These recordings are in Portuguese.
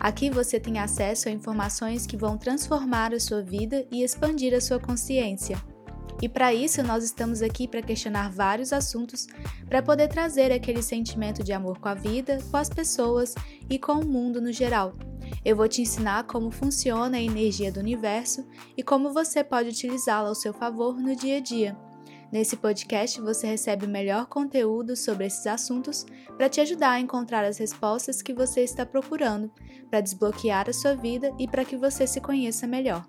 Aqui você tem acesso a informações que vão transformar a sua vida e expandir a sua consciência. E para isso, nós estamos aqui para questionar vários assuntos para poder trazer aquele sentimento de amor com a vida, com as pessoas e com o mundo no geral. Eu vou te ensinar como funciona a energia do universo e como você pode utilizá-la ao seu favor no dia a dia. Nesse podcast você recebe o melhor conteúdo sobre esses assuntos para te ajudar a encontrar as respostas que você está procurando, para desbloquear a sua vida e para que você se conheça melhor.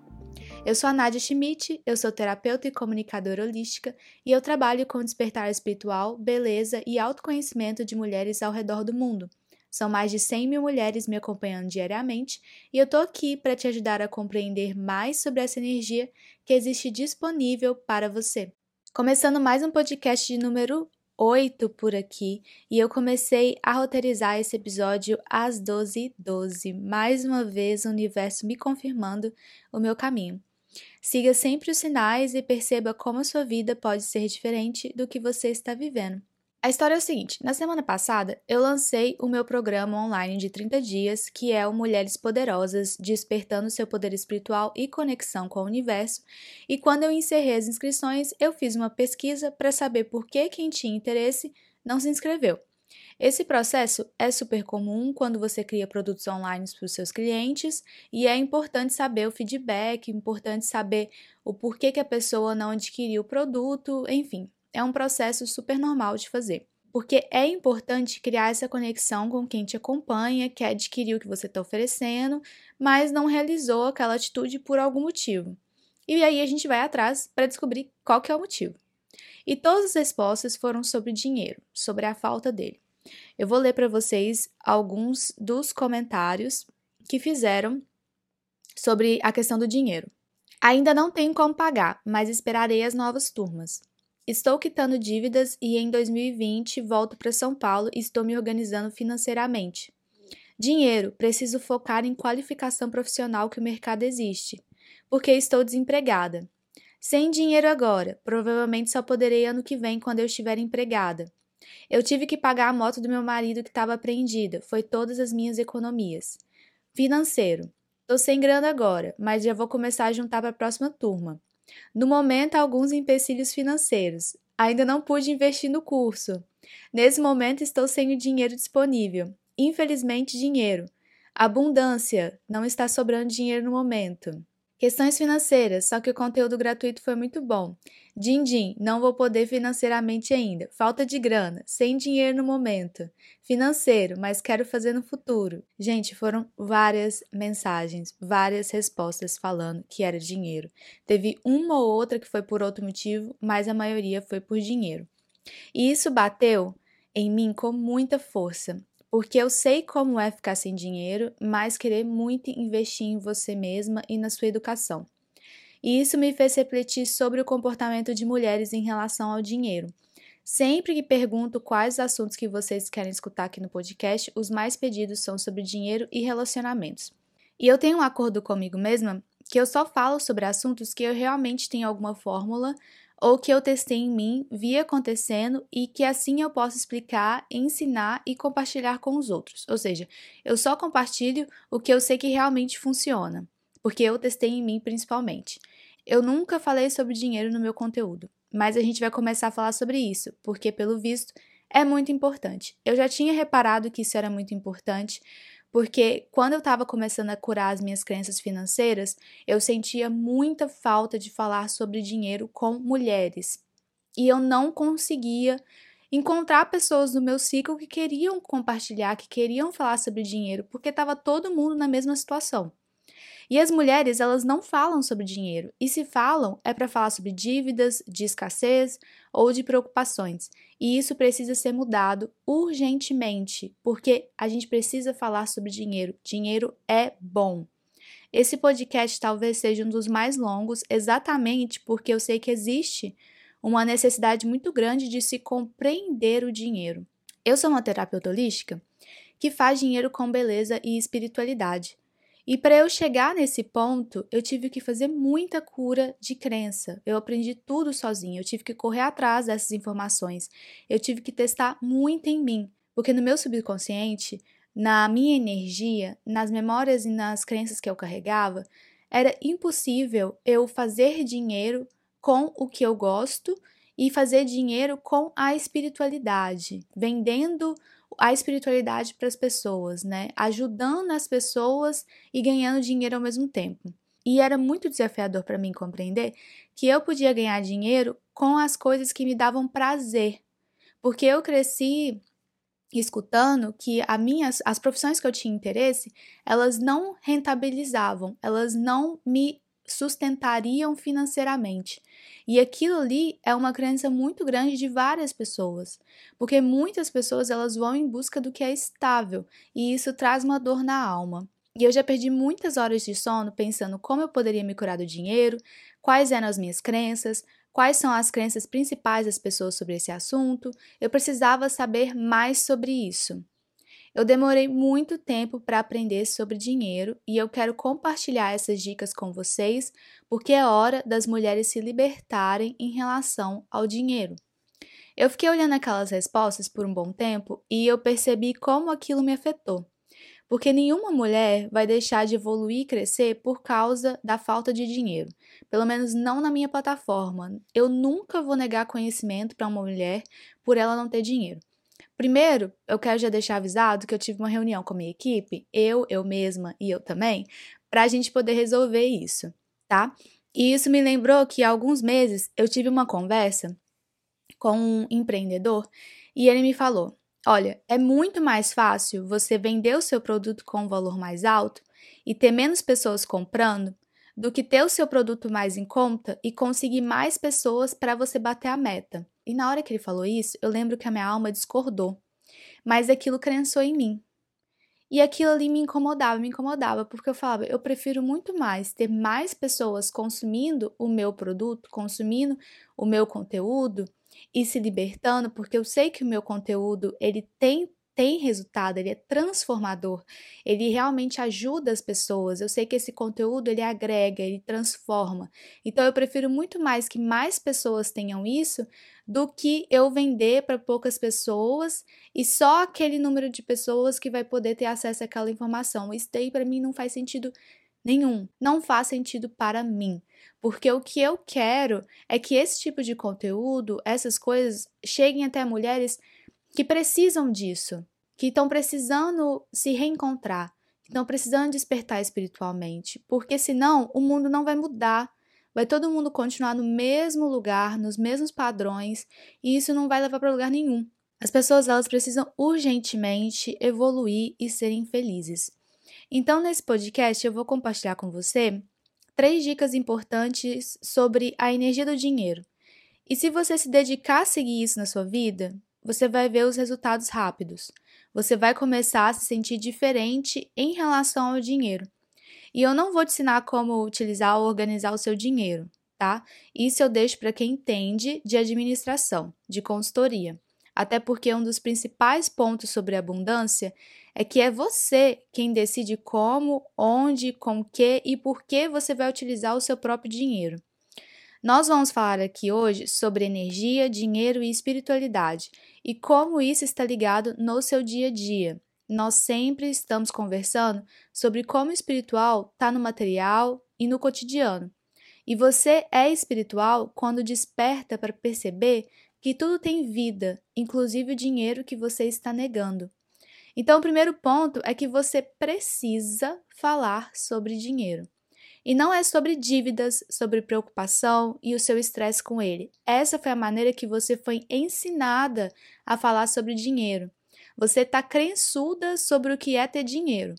Eu sou a Nadia Schmidt, eu sou terapeuta e comunicadora holística e eu trabalho com despertar espiritual, beleza e autoconhecimento de mulheres ao redor do mundo. São mais de 100 mil mulheres me acompanhando diariamente e eu tô aqui para te ajudar a compreender mais sobre essa energia que existe disponível para você. Começando mais um podcast de número 8 por aqui, e eu comecei a roteirizar esse episódio às 12h12. 12, mais uma vez o universo me confirmando o meu caminho. Siga sempre os sinais e perceba como a sua vida pode ser diferente do que você está vivendo. A história é o seguinte: na semana passada eu lancei o meu programa online de 30 dias, que é o Mulheres Poderosas, despertando seu poder espiritual e conexão com o universo. E quando eu encerrei as inscrições, eu fiz uma pesquisa para saber por que quem tinha interesse não se inscreveu. Esse processo é super comum quando você cria produtos online para os seus clientes e é importante saber o feedback, importante saber o porquê que a pessoa não adquiriu o produto, enfim, é um processo super normal de fazer. Porque é importante criar essa conexão com quem te acompanha, quer adquirir o que você está oferecendo, mas não realizou aquela atitude por algum motivo. E aí a gente vai atrás para descobrir qual que é o motivo. E todas as respostas foram sobre dinheiro, sobre a falta dele. Eu vou ler para vocês alguns dos comentários que fizeram sobre a questão do dinheiro. Ainda não tenho como pagar, mas esperarei as novas turmas. Estou quitando dívidas e em 2020 volto para São Paulo e estou me organizando financeiramente. Dinheiro, preciso focar em qualificação profissional que o mercado existe, porque estou desempregada. Sem dinheiro agora, provavelmente só poderei ano que vem quando eu estiver empregada. Eu tive que pagar a moto do meu marido que estava apreendida, foi todas as minhas economias. Financeiro. Tô sem grana agora, mas já vou começar a juntar para a próxima turma. No momento, alguns empecilhos financeiros. Ainda não pude investir no curso. Nesse momento, estou sem o dinheiro disponível. Infelizmente, dinheiro. Abundância. Não está sobrando dinheiro no momento. Questões financeiras, só que o conteúdo gratuito foi muito bom. Din din, não vou poder financeiramente ainda. Falta de grana, sem dinheiro no momento. Financeiro, mas quero fazer no futuro. Gente, foram várias mensagens, várias respostas falando que era dinheiro. Teve uma ou outra que foi por outro motivo, mas a maioria foi por dinheiro. E isso bateu em mim com muita força porque eu sei como é ficar sem dinheiro, mas querer muito investir em você mesma e na sua educação. E isso me fez refletir sobre o comportamento de mulheres em relação ao dinheiro. Sempre que pergunto quais assuntos que vocês querem escutar aqui no podcast, os mais pedidos são sobre dinheiro e relacionamentos. E eu tenho um acordo comigo mesma que eu só falo sobre assuntos que eu realmente tenho alguma fórmula ou que eu testei em mim, vi acontecendo e que assim eu posso explicar, ensinar e compartilhar com os outros. Ou seja, eu só compartilho o que eu sei que realmente funciona, porque eu testei em mim principalmente. Eu nunca falei sobre dinheiro no meu conteúdo, mas a gente vai começar a falar sobre isso, porque pelo visto é muito importante. Eu já tinha reparado que isso era muito importante, porque quando eu estava começando a curar as minhas crenças financeiras, eu sentia muita falta de falar sobre dinheiro com mulheres. E eu não conseguia encontrar pessoas no meu ciclo que queriam compartilhar, que queriam falar sobre dinheiro, porque estava todo mundo na mesma situação. E as mulheres, elas não falam sobre dinheiro, e se falam é para falar sobre dívidas, de escassez ou de preocupações. E isso precisa ser mudado urgentemente, porque a gente precisa falar sobre dinheiro. Dinheiro é bom. Esse podcast talvez seja um dos mais longos, exatamente porque eu sei que existe uma necessidade muito grande de se compreender o dinheiro. Eu sou uma terapeuta holística que faz dinheiro com beleza e espiritualidade. E para eu chegar nesse ponto, eu tive que fazer muita cura de crença. Eu aprendi tudo sozinha, eu tive que correr atrás dessas informações. Eu tive que testar muito em mim, porque no meu subconsciente, na minha energia, nas memórias e nas crenças que eu carregava, era impossível eu fazer dinheiro com o que eu gosto e fazer dinheiro com a espiritualidade, vendendo a espiritualidade para as pessoas, né? Ajudando as pessoas e ganhando dinheiro ao mesmo tempo. E era muito desafiador para mim compreender que eu podia ganhar dinheiro com as coisas que me davam prazer. Porque eu cresci escutando que a minhas, as profissões que eu tinha interesse, elas não rentabilizavam, elas não me sustentariam financeiramente. E aquilo ali é uma crença muito grande de várias pessoas, porque muitas pessoas elas vão em busca do que é estável, e isso traz uma dor na alma. E eu já perdi muitas horas de sono pensando como eu poderia me curar do dinheiro, quais eram as minhas crenças, quais são as crenças principais das pessoas sobre esse assunto. Eu precisava saber mais sobre isso. Eu demorei muito tempo para aprender sobre dinheiro e eu quero compartilhar essas dicas com vocês porque é hora das mulheres se libertarem em relação ao dinheiro. Eu fiquei olhando aquelas respostas por um bom tempo e eu percebi como aquilo me afetou. Porque nenhuma mulher vai deixar de evoluir e crescer por causa da falta de dinheiro. Pelo menos não na minha plataforma. Eu nunca vou negar conhecimento para uma mulher por ela não ter dinheiro. Primeiro, eu quero já deixar avisado que eu tive uma reunião com a minha equipe, eu, eu mesma e eu também, para a gente poder resolver isso, tá? E isso me lembrou que há alguns meses eu tive uma conversa com um empreendedor e ele me falou: Olha, é muito mais fácil você vender o seu produto com um valor mais alto e ter menos pessoas comprando do que ter o seu produto mais em conta e conseguir mais pessoas para você bater a meta. E na hora que ele falou isso, eu lembro que a minha alma discordou, mas aquilo crençou em mim. E aquilo ali me incomodava, me incomodava, porque eu falava, eu prefiro muito mais ter mais pessoas consumindo o meu produto, consumindo o meu conteúdo e se libertando, porque eu sei que o meu conteúdo, ele tem tem resultado, ele é transformador, ele realmente ajuda as pessoas. Eu sei que esse conteúdo ele agrega, ele transforma. Então eu prefiro muito mais que mais pessoas tenham isso do que eu vender para poucas pessoas e só aquele número de pessoas que vai poder ter acesso àquela informação. Isso daí para mim não faz sentido nenhum. Não faz sentido para mim. Porque o que eu quero é que esse tipo de conteúdo, essas coisas, cheguem até mulheres que precisam disso, que estão precisando se reencontrar, que estão precisando despertar espiritualmente, porque senão o mundo não vai mudar. Vai todo mundo continuar no mesmo lugar, nos mesmos padrões, e isso não vai levar para lugar nenhum. As pessoas elas precisam urgentemente evoluir e serem felizes. Então, nesse podcast, eu vou compartilhar com você três dicas importantes sobre a energia do dinheiro. E se você se dedicar a seguir isso na sua vida, você vai ver os resultados rápidos. Você vai começar a se sentir diferente em relação ao dinheiro. E eu não vou te ensinar como utilizar ou organizar o seu dinheiro, tá? Isso eu deixo para quem entende de administração, de consultoria. Até porque um dos principais pontos sobre abundância é que é você quem decide como, onde, com que e por que você vai utilizar o seu próprio dinheiro. Nós vamos falar aqui hoje sobre energia, dinheiro e espiritualidade e como isso está ligado no seu dia a dia. Nós sempre estamos conversando sobre como o espiritual está no material e no cotidiano. E você é espiritual quando desperta para perceber que tudo tem vida, inclusive o dinheiro que você está negando. Então, o primeiro ponto é que você precisa falar sobre dinheiro. E não é sobre dívidas, sobre preocupação e o seu estresse com ele. Essa foi a maneira que você foi ensinada a falar sobre dinheiro. Você está crençuda sobre o que é ter dinheiro.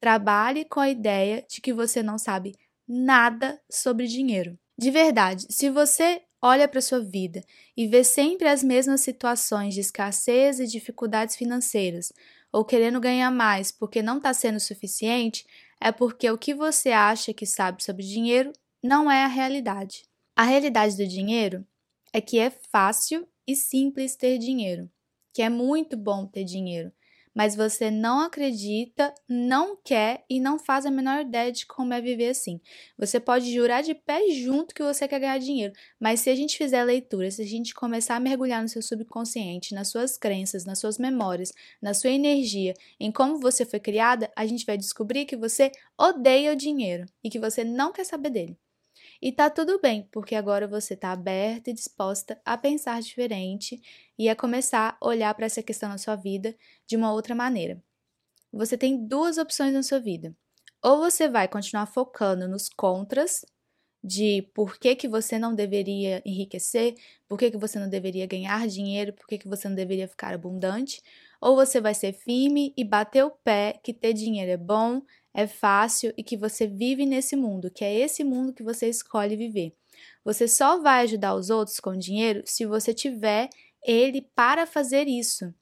Trabalhe com a ideia de que você não sabe nada sobre dinheiro. De verdade, se você olha para sua vida e vê sempre as mesmas situações de escassez e dificuldades financeiras, ou querendo ganhar mais porque não está sendo suficiente, é porque o que você acha que sabe sobre dinheiro não é a realidade. A realidade do dinheiro é que é fácil e simples ter dinheiro, que é muito bom ter dinheiro, mas você não acredita, não quer e não faz a menor ideia de como é viver assim. Você pode jurar de pé junto que você quer ganhar dinheiro, mas se a gente fizer leitura, se a gente começar a mergulhar no seu subconsciente, nas suas crenças, nas suas memórias, na sua energia, em como você foi criada, a gente vai descobrir que você odeia o dinheiro e que você não quer saber dele. E tá tudo bem, porque agora você tá aberta e disposta a pensar diferente e a começar a olhar para essa questão na sua vida de uma outra maneira. Você tem duas opções na sua vida. Ou você vai continuar focando nos contras de por que, que você não deveria enriquecer, por que, que você não deveria ganhar dinheiro, por que, que você não deveria ficar abundante, ou você vai ser firme e bater o pé que ter dinheiro é bom, é fácil e que você vive nesse mundo, que é esse mundo que você escolhe viver. Você só vai ajudar os outros com dinheiro se você tiver ele para fazer isso.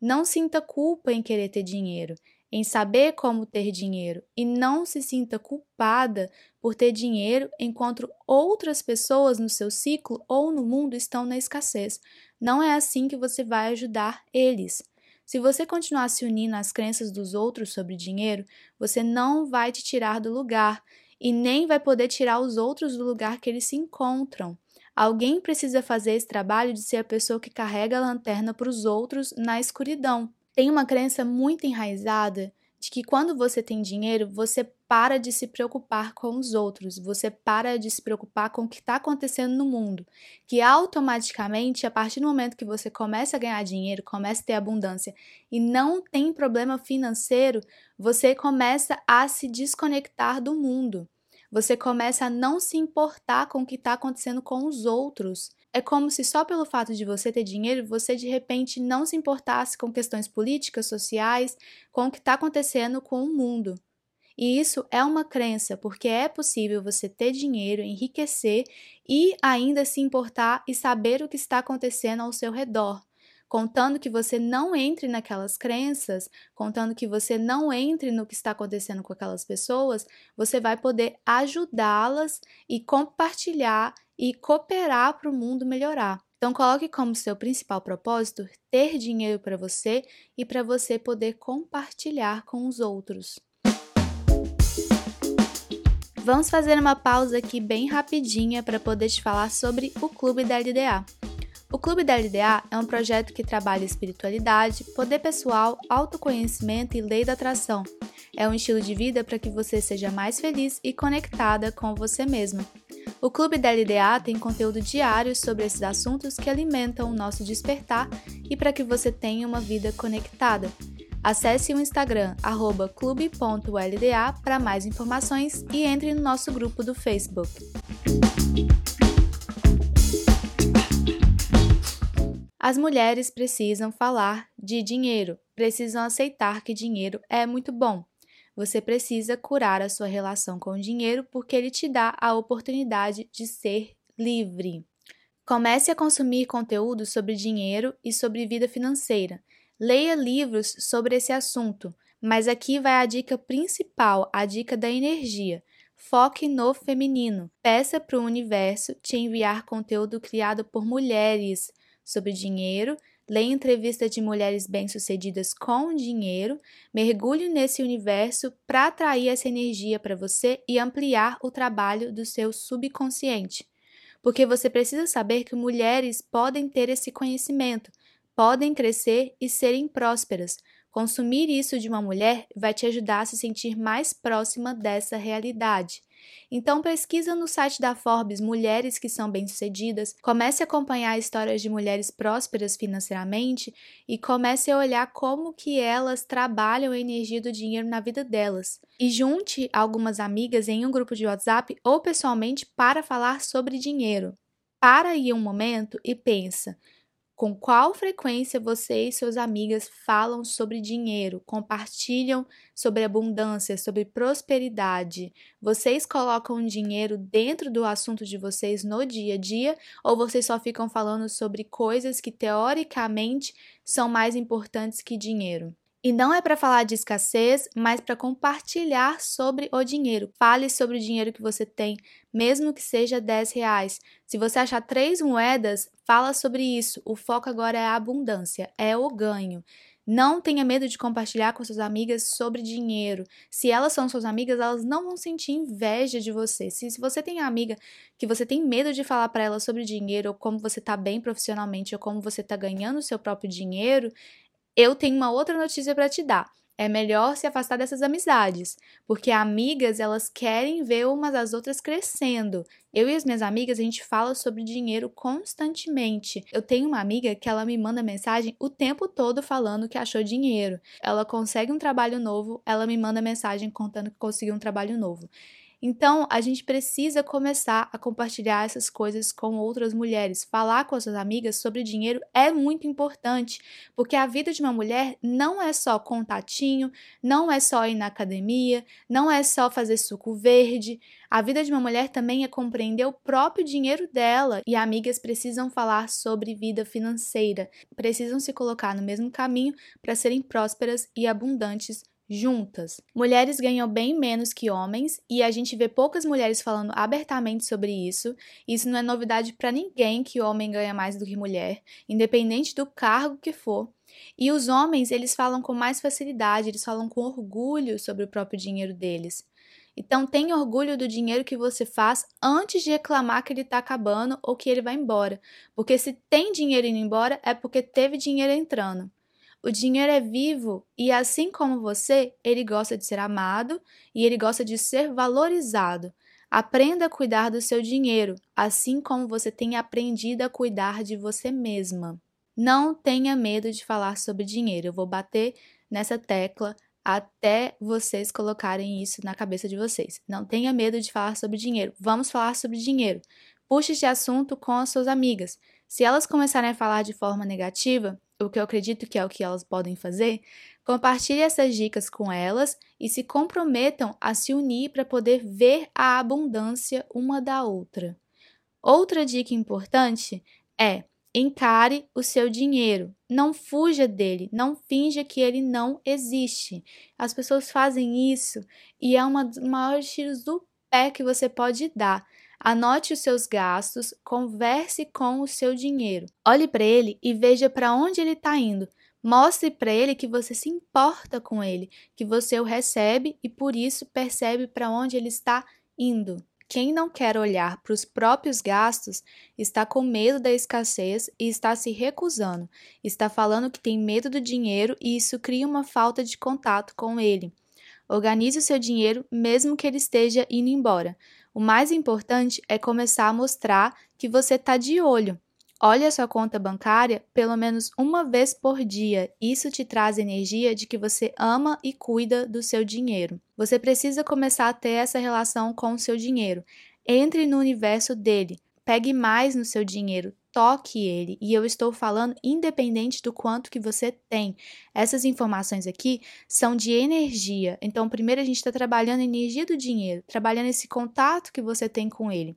Não sinta culpa em querer ter dinheiro, em saber como ter dinheiro e não se sinta culpada por ter dinheiro enquanto outras pessoas no seu ciclo ou no mundo estão na escassez. Não é assim que você vai ajudar eles. Se você continuar se unindo às crenças dos outros sobre dinheiro, você não vai te tirar do lugar e nem vai poder tirar os outros do lugar que eles se encontram. Alguém precisa fazer esse trabalho de ser a pessoa que carrega a lanterna para os outros na escuridão. Tem uma crença muito enraizada de que quando você tem dinheiro, você para de se preocupar com os outros, você para de se preocupar com o que está acontecendo no mundo. Que automaticamente, a partir do momento que você começa a ganhar dinheiro, começa a ter abundância e não tem problema financeiro, você começa a se desconectar do mundo. Você começa a não se importar com o que está acontecendo com os outros. É como se só pelo fato de você ter dinheiro, você de repente não se importasse com questões políticas, sociais, com o que está acontecendo com o mundo. E isso é uma crença, porque é possível você ter dinheiro, enriquecer e ainda se importar e saber o que está acontecendo ao seu redor contando que você não entre naquelas crenças, contando que você não entre no que está acontecendo com aquelas pessoas, você vai poder ajudá-las e compartilhar e cooperar para o mundo melhorar. Então, coloque como seu principal propósito ter dinheiro para você e para você poder compartilhar com os outros. Vamos fazer uma pausa aqui bem rapidinha para poder te falar sobre o Clube da LDA. O Clube da LDA é um projeto que trabalha espiritualidade, poder pessoal, autoconhecimento e lei da atração. É um estilo de vida para que você seja mais feliz e conectada com você mesma. O Clube da LDA tem conteúdo diário sobre esses assuntos que alimentam o nosso despertar e para que você tenha uma vida conectada. Acesse o Instagram clube.lda para mais informações e entre no nosso grupo do Facebook. As mulheres precisam falar de dinheiro, precisam aceitar que dinheiro é muito bom. Você precisa curar a sua relação com o dinheiro porque ele te dá a oportunidade de ser livre. Comece a consumir conteúdo sobre dinheiro e sobre vida financeira. Leia livros sobre esse assunto, mas aqui vai a dica principal, a dica da energia. Foque no feminino. Peça para o universo te enviar conteúdo criado por mulheres, sobre dinheiro, leia entrevista de mulheres bem-sucedidas com dinheiro, mergulhe nesse universo para atrair essa energia para você e ampliar o trabalho do seu subconsciente. Porque você precisa saber que mulheres podem ter esse conhecimento, podem crescer e serem prósperas. Consumir isso de uma mulher vai te ajudar a se sentir mais próxima dessa realidade. Então pesquisa no site da Forbes mulheres que são bem-sucedidas, comece a acompanhar histórias de mulheres prósperas financeiramente e comece a olhar como que elas trabalham a energia do dinheiro na vida delas. E junte algumas amigas em um grupo de WhatsApp ou pessoalmente para falar sobre dinheiro. Para aí um momento e pensa: com qual frequência você e suas amigas falam sobre dinheiro, compartilham sobre abundância, sobre prosperidade? Vocês colocam dinheiro dentro do assunto de vocês no dia a dia ou vocês só ficam falando sobre coisas que teoricamente são mais importantes que dinheiro? E não é para falar de escassez, mas para compartilhar sobre o dinheiro. Fale sobre o dinheiro que você tem, mesmo que seja 10 reais. Se você achar três moedas, fala sobre isso. O foco agora é a abundância, é o ganho. Não tenha medo de compartilhar com suas amigas sobre dinheiro. Se elas são suas amigas, elas não vão sentir inveja de você. Se, se você tem amiga que você tem medo de falar para ela sobre dinheiro, ou como você está bem profissionalmente, ou como você está ganhando o seu próprio dinheiro, eu tenho uma outra notícia para te dar é melhor se afastar dessas amizades, porque amigas elas querem ver umas as outras crescendo. Eu e as minhas amigas a gente fala sobre dinheiro constantemente. Eu tenho uma amiga que ela me manda mensagem o tempo todo falando que achou dinheiro. Ela consegue um trabalho novo, ela me manda mensagem contando que conseguiu um trabalho novo. Então, a gente precisa começar a compartilhar essas coisas com outras mulheres. Falar com as suas amigas sobre dinheiro é muito importante, porque a vida de uma mulher não é só contatinho, não é só ir na academia, não é só fazer suco verde. A vida de uma mulher também é compreender o próprio dinheiro dela e amigas precisam falar sobre vida financeira, precisam se colocar no mesmo caminho para serem prósperas e abundantes juntas. Mulheres ganham bem menos que homens e a gente vê poucas mulheres falando abertamente sobre isso. Isso não é novidade para ninguém que homem ganha mais do que mulher, independente do cargo que for. E os homens, eles falam com mais facilidade, eles falam com orgulho sobre o próprio dinheiro deles. Então, tenha orgulho do dinheiro que você faz antes de reclamar que ele está acabando ou que ele vai embora. Porque se tem dinheiro indo embora, é porque teve dinheiro entrando. O dinheiro é vivo e, assim como você, ele gosta de ser amado e ele gosta de ser valorizado. Aprenda a cuidar do seu dinheiro, assim como você tem aprendido a cuidar de você mesma. Não tenha medo de falar sobre dinheiro. Eu vou bater nessa tecla até vocês colocarem isso na cabeça de vocês. Não tenha medo de falar sobre dinheiro. Vamos falar sobre dinheiro. Puxe esse assunto com as suas amigas. Se elas começarem a falar de forma negativa, o que eu acredito que é o que elas podem fazer, compartilhe essas dicas com elas e se comprometam a se unir para poder ver a abundância uma da outra. Outra dica importante é encare o seu dinheiro, não fuja dele, não finja que ele não existe. As pessoas fazem isso e é uma dos maiores tiros do pé que você pode dar. Anote os seus gastos, converse com o seu dinheiro. Olhe para ele e veja para onde ele está indo. Mostre para ele que você se importa com ele, que você o recebe e por isso percebe para onde ele está indo. Quem não quer olhar para os próprios gastos está com medo da escassez e está se recusando, está falando que tem medo do dinheiro e isso cria uma falta de contato com ele. Organize o seu dinheiro mesmo que ele esteja indo embora. O mais importante é começar a mostrar que você está de olho. Olhe a sua conta bancária pelo menos uma vez por dia. Isso te traz energia de que você ama e cuida do seu dinheiro. Você precisa começar a ter essa relação com o seu dinheiro. Entre no universo dele. Pegue mais no seu dinheiro, toque ele. E eu estou falando independente do quanto que você tem. Essas informações aqui são de energia. Então, primeiro a gente está trabalhando a energia do dinheiro, trabalhando esse contato que você tem com ele.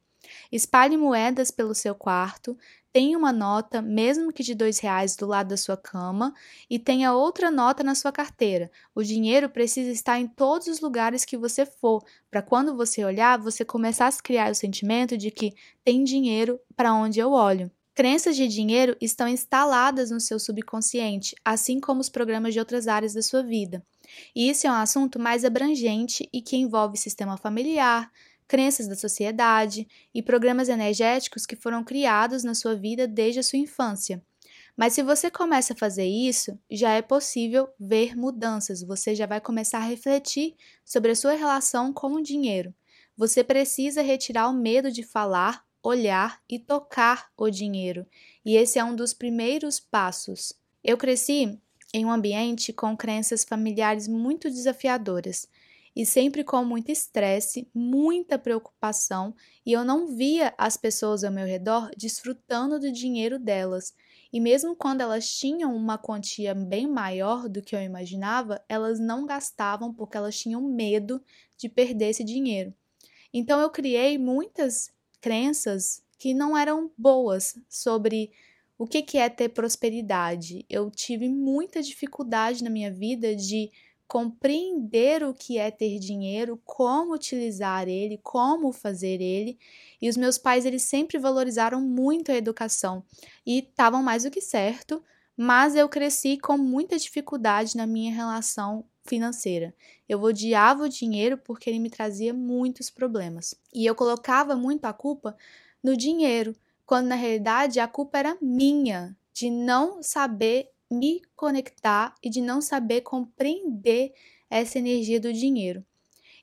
Espalhe moedas pelo seu quarto, tenha uma nota, mesmo que de dois reais, do lado da sua cama e tenha outra nota na sua carteira. O dinheiro precisa estar em todos os lugares que você for, para quando você olhar, você começar a criar o sentimento de que tem dinheiro para onde eu olho. Crenças de dinheiro estão instaladas no seu subconsciente, assim como os programas de outras áreas da sua vida. E isso é um assunto mais abrangente e que envolve sistema familiar, crenças da sociedade e programas energéticos que foram criados na sua vida desde a sua infância. Mas se você começa a fazer isso, já é possível ver mudanças, você já vai começar a refletir sobre a sua relação com o dinheiro. Você precisa retirar o medo de falar, olhar e tocar o dinheiro, e esse é um dos primeiros passos. Eu cresci em um ambiente com crenças familiares muito desafiadoras e sempre com muito estresse, muita preocupação, e eu não via as pessoas ao meu redor desfrutando do dinheiro delas. E mesmo quando elas tinham uma quantia bem maior do que eu imaginava, elas não gastavam porque elas tinham medo de perder esse dinheiro. Então eu criei muitas crenças que não eram boas sobre O que, que é ter prosperidade? Eu tive muita dificuldade na minha vida de compreender o que é ter dinheiro, como utilizar ele, como fazer ele. E os meus pais, eles sempre valorizaram muito a educação e estavam mais do que certo, mas eu cresci com muita dificuldade na minha relação financeira. Eu odiava o dinheiro porque ele me trazia muitos problemas. E eu colocava muito a culpa no dinheiro, quando na realidade a culpa era minha de não saber me conectar e de não saber compreender essa energia do dinheiro.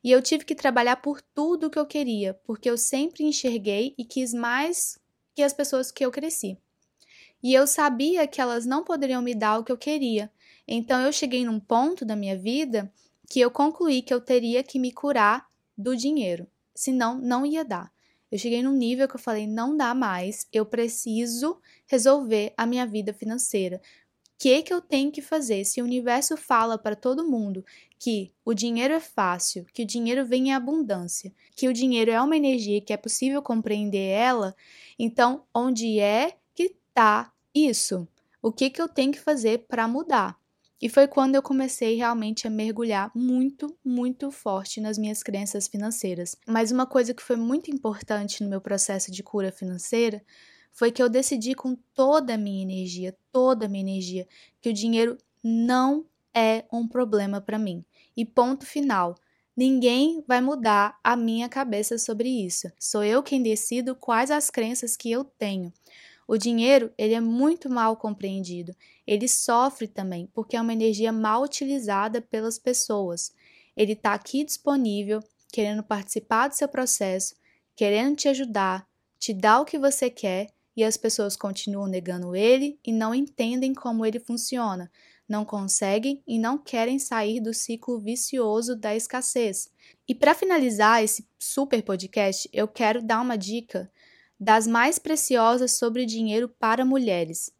E eu tive que trabalhar por tudo que eu queria, porque eu sempre enxerguei e quis mais que as pessoas que eu cresci. E eu sabia que elas não poderiam me dar o que eu queria. Então eu cheguei num ponto da minha vida que eu concluí que eu teria que me curar do dinheiro, senão não ia dar. Eu cheguei num nível que eu falei: não dá mais, eu preciso resolver a minha vida financeira. O que, que eu tenho que fazer? Se o universo fala para todo mundo que o dinheiro é fácil, que o dinheiro vem em abundância, que o dinheiro é uma energia que é possível compreender ela, então onde é que está isso? O que, que eu tenho que fazer para mudar? E foi quando eu comecei realmente a mergulhar muito, muito forte nas minhas crenças financeiras. Mas uma coisa que foi muito importante no meu processo de cura financeira foi que eu decidi com toda a minha energia, toda a minha energia, que o dinheiro não é um problema para mim. E ponto final. Ninguém vai mudar a minha cabeça sobre isso. Sou eu quem decido quais as crenças que eu tenho. O dinheiro, ele é muito mal compreendido. Ele sofre também, porque é uma energia mal utilizada pelas pessoas. Ele está aqui disponível, querendo participar do seu processo, querendo te ajudar, te dar o que você quer, e as pessoas continuam negando ele e não entendem como ele funciona, não conseguem e não querem sair do ciclo vicioso da escassez. E para finalizar esse super podcast, eu quero dar uma dica das mais preciosas sobre dinheiro para mulheres.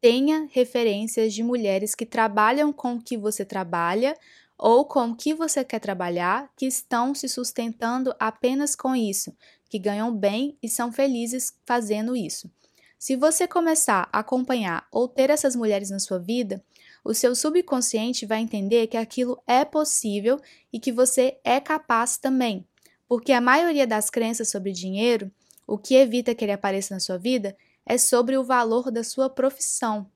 Tenha referências de mulheres que trabalham com o que você trabalha ou com o que você quer trabalhar, que estão se sustentando apenas com isso, que ganham bem e são felizes fazendo isso. Se você começar a acompanhar ou ter essas mulheres na sua vida, o seu subconsciente vai entender que aquilo é possível e que você é capaz também, porque a maioria das crenças sobre dinheiro o que evita que ele apareça na sua vida é sobre o valor da sua profissão.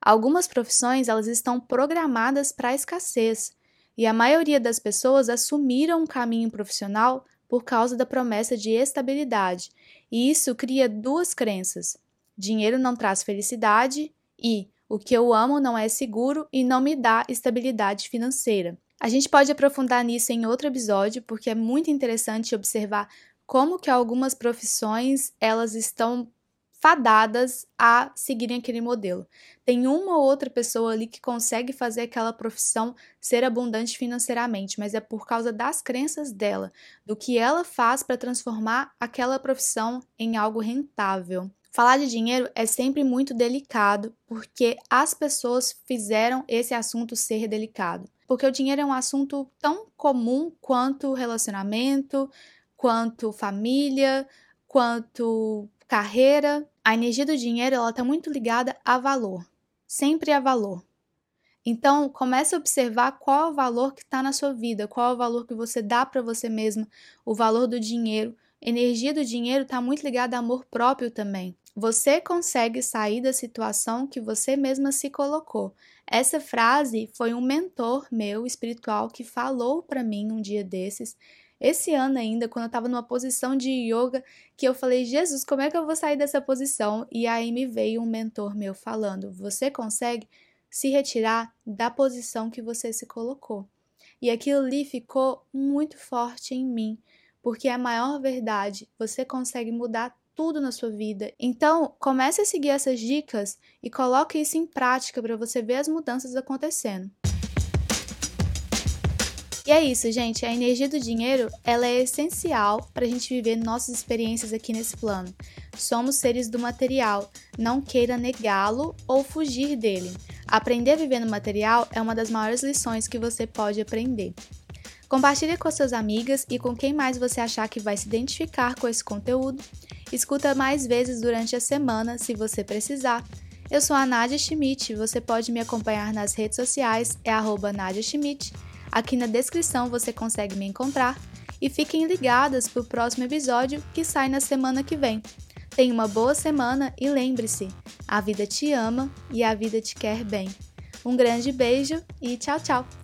Algumas profissões elas estão programadas para a escassez, e a maioria das pessoas assumiram um caminho profissional por causa da promessa de estabilidade, e isso cria duas crenças: dinheiro não traz felicidade e o que eu amo não é seguro e não me dá estabilidade financeira. A gente pode aprofundar nisso em outro episódio, porque é muito interessante observar como que algumas profissões elas estão fadadas a seguirem aquele modelo. Tem uma ou outra pessoa ali que consegue fazer aquela profissão ser abundante financeiramente, mas é por causa das crenças dela, do que ela faz para transformar aquela profissão em algo rentável. Falar de dinheiro é sempre muito delicado, porque as pessoas fizeram esse assunto ser delicado. Porque o dinheiro é um assunto tão comum quanto relacionamento, quanto família, quanto carreira. A energia do dinheiro ela está muito ligada a valor, sempre a valor. Então, comece a observar qual é o valor que está na sua vida, qual é o valor que você dá para você mesmo, o valor do dinheiro. A energia do dinheiro está muito ligada a amor próprio também. Você consegue sair da situação que você mesma se colocou. Essa frase foi um mentor meu espiritual que falou para mim um dia desses esse ano ainda, quando eu estava numa posição de yoga, que eu falei, Jesus, como é que eu vou sair dessa posição? E aí me veio um mentor meu falando, você consegue se retirar da posição que você se colocou. E aquilo ali ficou muito forte em mim, porque é a maior verdade, você consegue mudar tudo na sua vida. Então, comece a seguir essas dicas e coloque isso em prática para você ver as mudanças acontecendo. E é isso, gente. A energia do dinheiro ela é essencial para a gente viver nossas experiências aqui nesse plano. Somos seres do material, não queira negá-lo ou fugir dele. Aprender a viver no material é uma das maiores lições que você pode aprender. Compartilhe com suas amigas e com quem mais você achar que vai se identificar com esse conteúdo. Escuta mais vezes durante a semana se você precisar. Eu sou a Nadia Schmidt, você pode me acompanhar nas redes sociais, é arroba Nadia Schmidt. Aqui na descrição você consegue me encontrar. E fiquem ligadas para o próximo episódio que sai na semana que vem. Tenha uma boa semana e lembre-se: a vida te ama e a vida te quer bem. Um grande beijo e tchau, tchau!